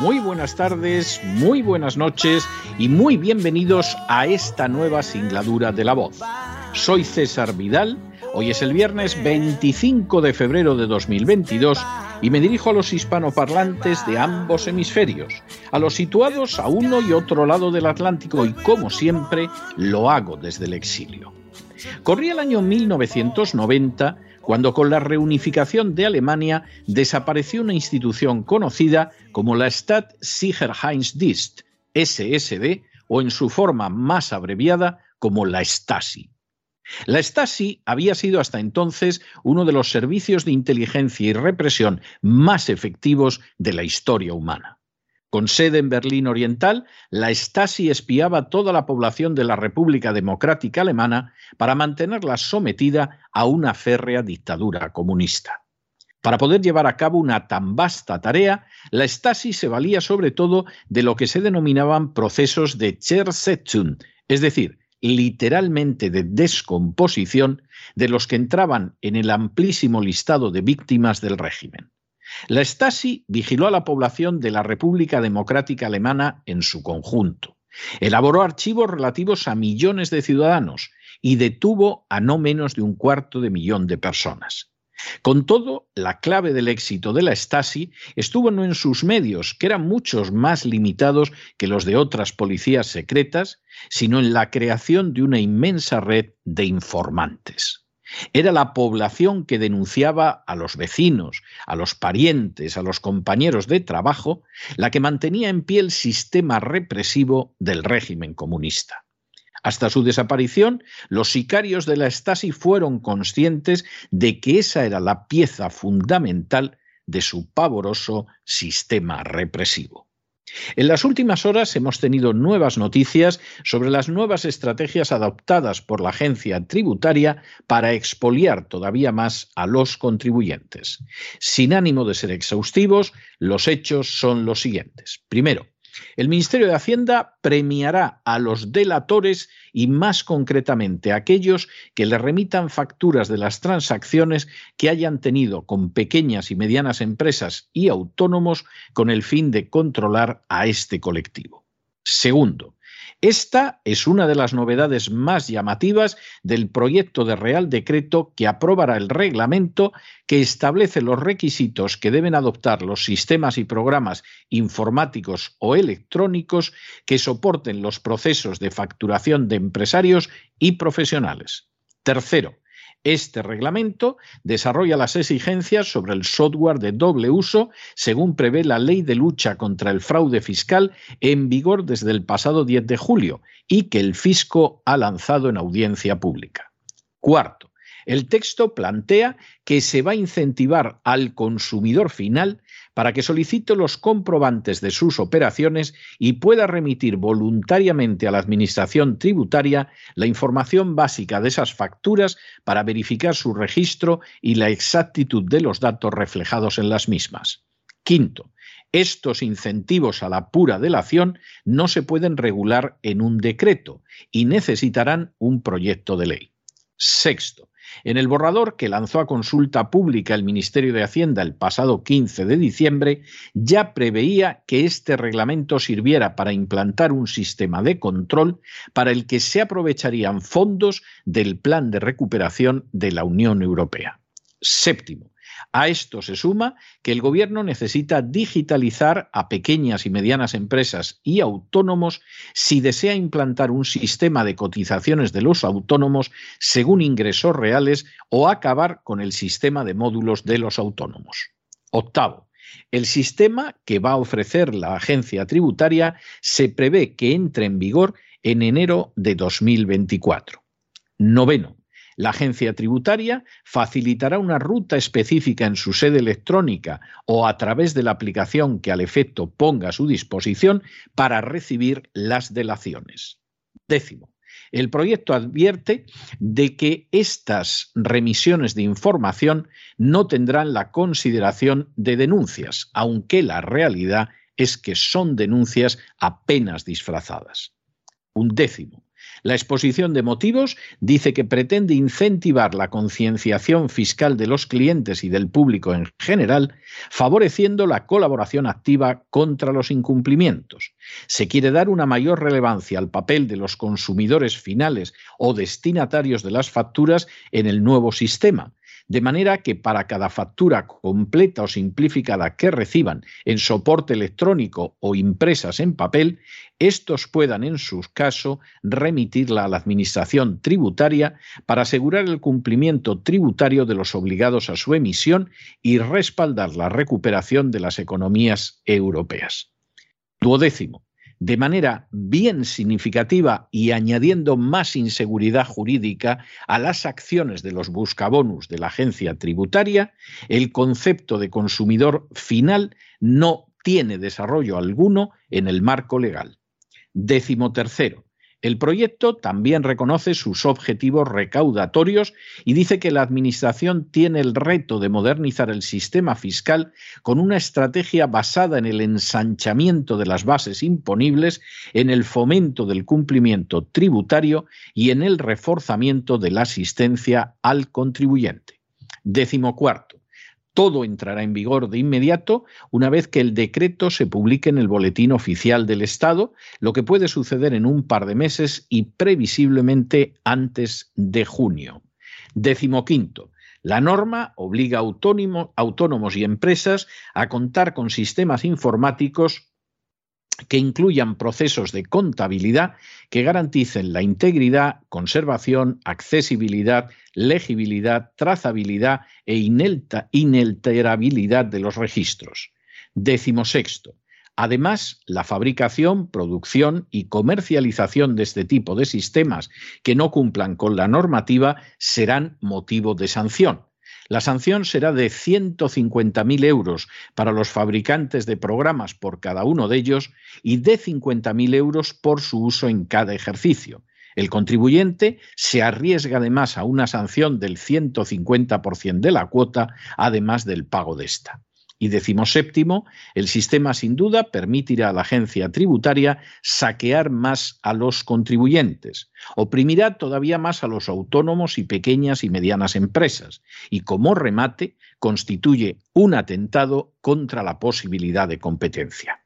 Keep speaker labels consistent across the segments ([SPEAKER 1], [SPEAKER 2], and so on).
[SPEAKER 1] muy buenas tardes, muy buenas noches y muy bienvenidos a esta nueva singladura de la voz. Soy César Vidal, hoy es el viernes 25 de febrero de 2022 y me dirijo a los hispanoparlantes de ambos hemisferios, a los situados a uno y otro lado del Atlántico y como siempre lo hago desde el exilio. Corría el año 1990 cuando con la reunificación de Alemania desapareció una institución conocida como la Staatssicherheitsdienst, SSD, o en su forma más abreviada como la Stasi. La Stasi había sido hasta entonces uno de los servicios de inteligencia y represión más efectivos de la historia humana. Con sede en Berlín Oriental, la Stasi espiaba toda la población de la República Democrática Alemana para mantenerla sometida a una férrea dictadura comunista. Para poder llevar a cabo una tan vasta tarea, la Stasi se valía sobre todo de lo que se denominaban procesos de Zersetzung, es decir, literalmente de descomposición de los que entraban en el amplísimo listado de víctimas del régimen. La Stasi vigiló a la población de la República Democrática Alemana en su conjunto. Elaboró archivos relativos a millones de ciudadanos y detuvo a no menos de un cuarto de millón de personas. Con todo, la clave del éxito de la Stasi estuvo no en sus medios, que eran muchos más limitados que los de otras policías secretas, sino en la creación de una inmensa red de informantes. Era la población que denunciaba a los vecinos, a los parientes, a los compañeros de trabajo, la que mantenía en pie el sistema represivo del régimen comunista. Hasta su desaparición, los sicarios de la Stasi fueron conscientes de que esa era la pieza fundamental de su pavoroso sistema represivo. En las últimas horas hemos tenido nuevas noticias sobre las nuevas estrategias adoptadas por la agencia tributaria para expoliar todavía más a los contribuyentes. Sin ánimo de ser exhaustivos, los hechos son los siguientes. Primero, el Ministerio de Hacienda premiará a los delatores y más concretamente a aquellos que le remitan facturas de las transacciones que hayan tenido con pequeñas y medianas empresas y autónomos con el fin de controlar a este colectivo. Segundo, esta es una de las novedades más llamativas del proyecto de Real Decreto que aprobará el reglamento que establece los requisitos que deben adoptar los sistemas y programas informáticos o electrónicos que soporten los procesos de facturación de empresarios y profesionales. Tercero, este reglamento desarrolla las exigencias sobre el software de doble uso según prevé la Ley de Lucha contra el Fraude Fiscal en vigor desde el pasado 10 de julio y que el fisco ha lanzado en audiencia pública. Cuarto, el texto plantea que se va a incentivar al consumidor final para que solicite los comprobantes de sus operaciones y pueda remitir voluntariamente a la Administración tributaria la información básica de esas facturas para verificar su registro y la exactitud de los datos reflejados en las mismas. Quinto, estos incentivos a la pura delación no se pueden regular en un decreto y necesitarán un proyecto de ley. Sexto, en el borrador que lanzó a consulta pública el Ministerio de Hacienda el pasado 15 de diciembre, ya preveía que este reglamento sirviera para implantar un sistema de control para el que se aprovecharían fondos del Plan de Recuperación de la Unión Europea. Séptimo, A esto se suma que el Gobierno necesita digitalizar a pequeñas y medianas empresas y autónomos si desea implantar un sistema de cotizaciones de los autónomos según ingresos reales o acabar con el sistema de módulos de los autónomos. Octavo, el sistema que va a ofrecer la agencia tributaria se prevé que entre en vigor en enero de 2024. Noveno, la agencia tributaria facilitará una ruta específica en su sede electrónica o a través de la aplicación que al efecto ponga a su disposición para recibir las delaciones. Décimo. El proyecto advierte de que estas remisiones de información no tendrán la consideración de denuncias, aunque la realidad es que son denuncias apenas disfrazadas. Un décimo. La exposición de motivos dice que pretende incentivar la concienciación fiscal de los clientes y del público en general, favoreciendo la colaboración activa contra los incumplimientos. Se quiere dar una mayor relevancia al papel de los consumidores finales o destinatarios de las facturas en el nuevo sistema de manera que para cada factura completa o simplificada que reciban en soporte electrónico o impresas en papel, estos puedan en su caso remitirla a la Administración tributaria para asegurar el cumplimiento tributario de los obligados a su emisión y respaldar la recuperación de las economías europeas. Duodécimo de manera bien significativa y añadiendo más inseguridad jurídica a las acciones de los buscabonus de la agencia tributaria, el concepto de consumidor final no tiene desarrollo alguno en el marco legal. Décimo tercero, el proyecto también reconoce sus objetivos recaudatorios y dice que la Administración tiene el reto de modernizar el sistema fiscal con una estrategia basada en el ensanchamiento de las bases imponibles, en el fomento del cumplimiento tributario y en el reforzamiento de la asistencia al contribuyente. Décimo cuarto. Todo entrará en vigor de inmediato una vez que el decreto se publique en el Boletín Oficial del Estado, lo que puede suceder en un par de meses y previsiblemente antes de junio. Décimo quinto. La norma obliga a autónomos y empresas a contar con sistemas informáticos que incluyan procesos de contabilidad que garanticen la integridad, conservación, accesibilidad, legibilidad, trazabilidad e inalterabilidad de los registros. Décimo sexto. Además, la fabricación, producción y comercialización de este tipo de sistemas que no cumplan con la normativa serán motivo de sanción. La sanción será de 150.000 euros para los fabricantes de programas por cada uno de ellos y de 50.000 euros por su uso en cada ejercicio. El contribuyente se arriesga además a una sanción del 150% de la cuota, además del pago de esta. Y decimos séptimo, el sistema sin duda permitirá a la agencia tributaria saquear más a los contribuyentes, oprimirá todavía más a los autónomos y pequeñas y medianas empresas, y como remate constituye un atentado contra la posibilidad de competencia.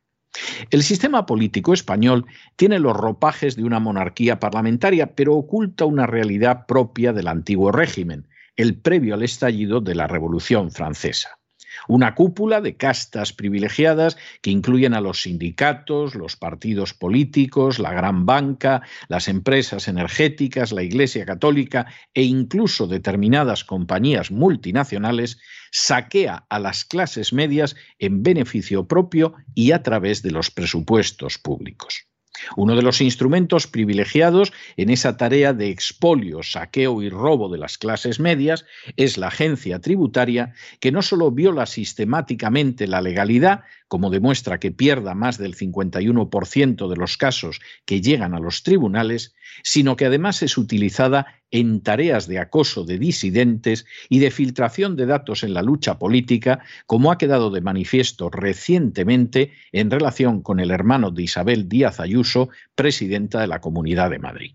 [SPEAKER 1] El sistema político español tiene los ropajes de una monarquía parlamentaria, pero oculta una realidad propia del antiguo régimen, el previo al estallido de la Revolución Francesa. Una cúpula de castas privilegiadas que incluyen a los sindicatos, los partidos políticos, la gran banca, las empresas energéticas, la Iglesia Católica e incluso determinadas compañías multinacionales, saquea a las clases medias en beneficio propio y a través de los presupuestos públicos. Uno de los instrumentos privilegiados en esa tarea de expolio, saqueo y robo de las clases medias es la agencia tributaria que no solo viola sistemáticamente la legalidad, como demuestra que pierda más del 51% de los casos que llegan a los tribunales, sino que además es utilizada en tareas de acoso de disidentes y de filtración de datos en la lucha política, como ha quedado de manifiesto recientemente en relación con el hermano de Isabel Díaz Ayuso, presidenta de la Comunidad de Madrid.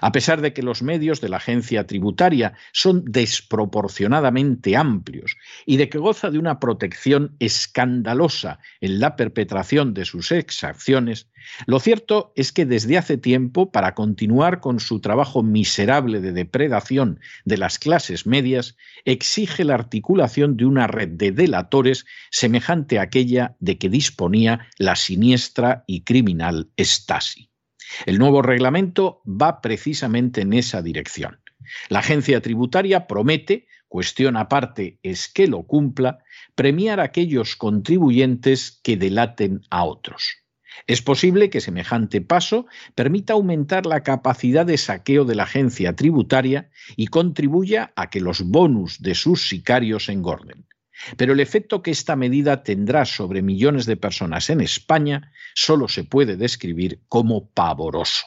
[SPEAKER 1] A pesar de que los medios de la agencia tributaria son desproporcionadamente amplios y de que goza de una protección escandalosa en la perpetración de sus exacciones, lo cierto es que desde hace tiempo, para continuar con su trabajo miserable de depredación de las clases medias, exige la articulación de una red de delatores semejante a aquella de que disponía la siniestra y criminal Stasi. El nuevo reglamento va precisamente en esa dirección. La agencia tributaria promete, cuestión aparte es que lo cumpla, premiar a aquellos contribuyentes que delaten a otros. Es posible que semejante paso permita aumentar la capacidad de saqueo de la agencia tributaria y contribuya a que los bonus de sus sicarios engorden. Pero el efecto que esta medida tendrá sobre millones de personas en España solo se puede describir como pavoroso.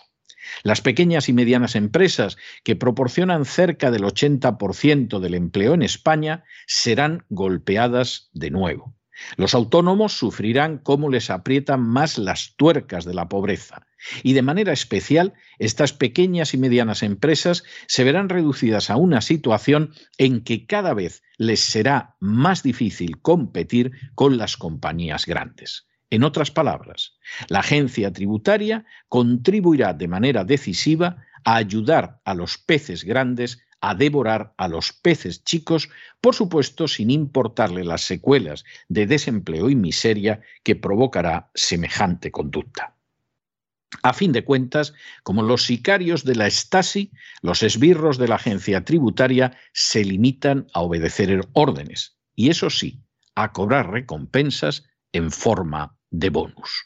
[SPEAKER 1] Las pequeñas y medianas empresas, que proporcionan cerca del 80% del empleo en España, serán golpeadas de nuevo. Los autónomos sufrirán cómo les aprietan más las tuercas de la pobreza. Y de manera especial, estas pequeñas y medianas empresas se verán reducidas a una situación en que cada vez les será más difícil competir con las compañías grandes. En otras palabras, la agencia tributaria contribuirá de manera decisiva a ayudar a los peces grandes a devorar a los peces chicos, por supuesto sin importarle las secuelas de desempleo y miseria que provocará semejante conducta. A fin de cuentas, como los sicarios de la Stasi, los esbirros de la agencia tributaria se limitan a obedecer órdenes, y eso sí, a cobrar recompensas en forma de bonus.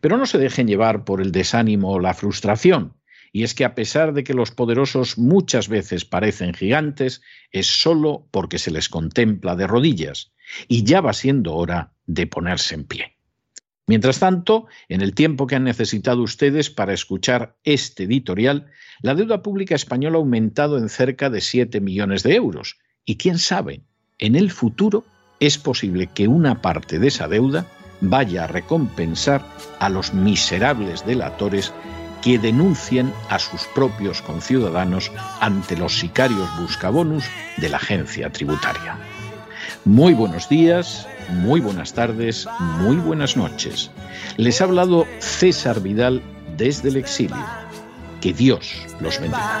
[SPEAKER 1] Pero no se dejen llevar por el desánimo o la frustración, y es que a pesar de que los poderosos muchas veces parecen gigantes, es solo porque se les contempla de rodillas, y ya va siendo hora de ponerse en pie. Mientras tanto, en el tiempo que han necesitado ustedes para escuchar este editorial, la deuda pública española ha aumentado en cerca de 7 millones de euros. Y quién sabe, en el futuro es posible que una parte de esa deuda vaya a recompensar a los miserables delatores que denuncien a sus propios conciudadanos ante los sicarios buscabonus de la agencia tributaria. Muy buenos días, muy buenas tardes, muy buenas noches. Les ha hablado César Vidal desde el exilio. Que Dios los bendiga.